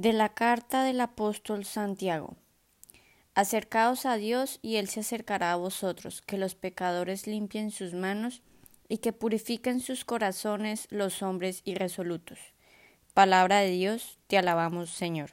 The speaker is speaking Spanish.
De la carta del apóstol Santiago. Acercaos a Dios y Él se acercará a vosotros, que los pecadores limpien sus manos y que purifiquen sus corazones los hombres irresolutos. Palabra de Dios, te alabamos Señor.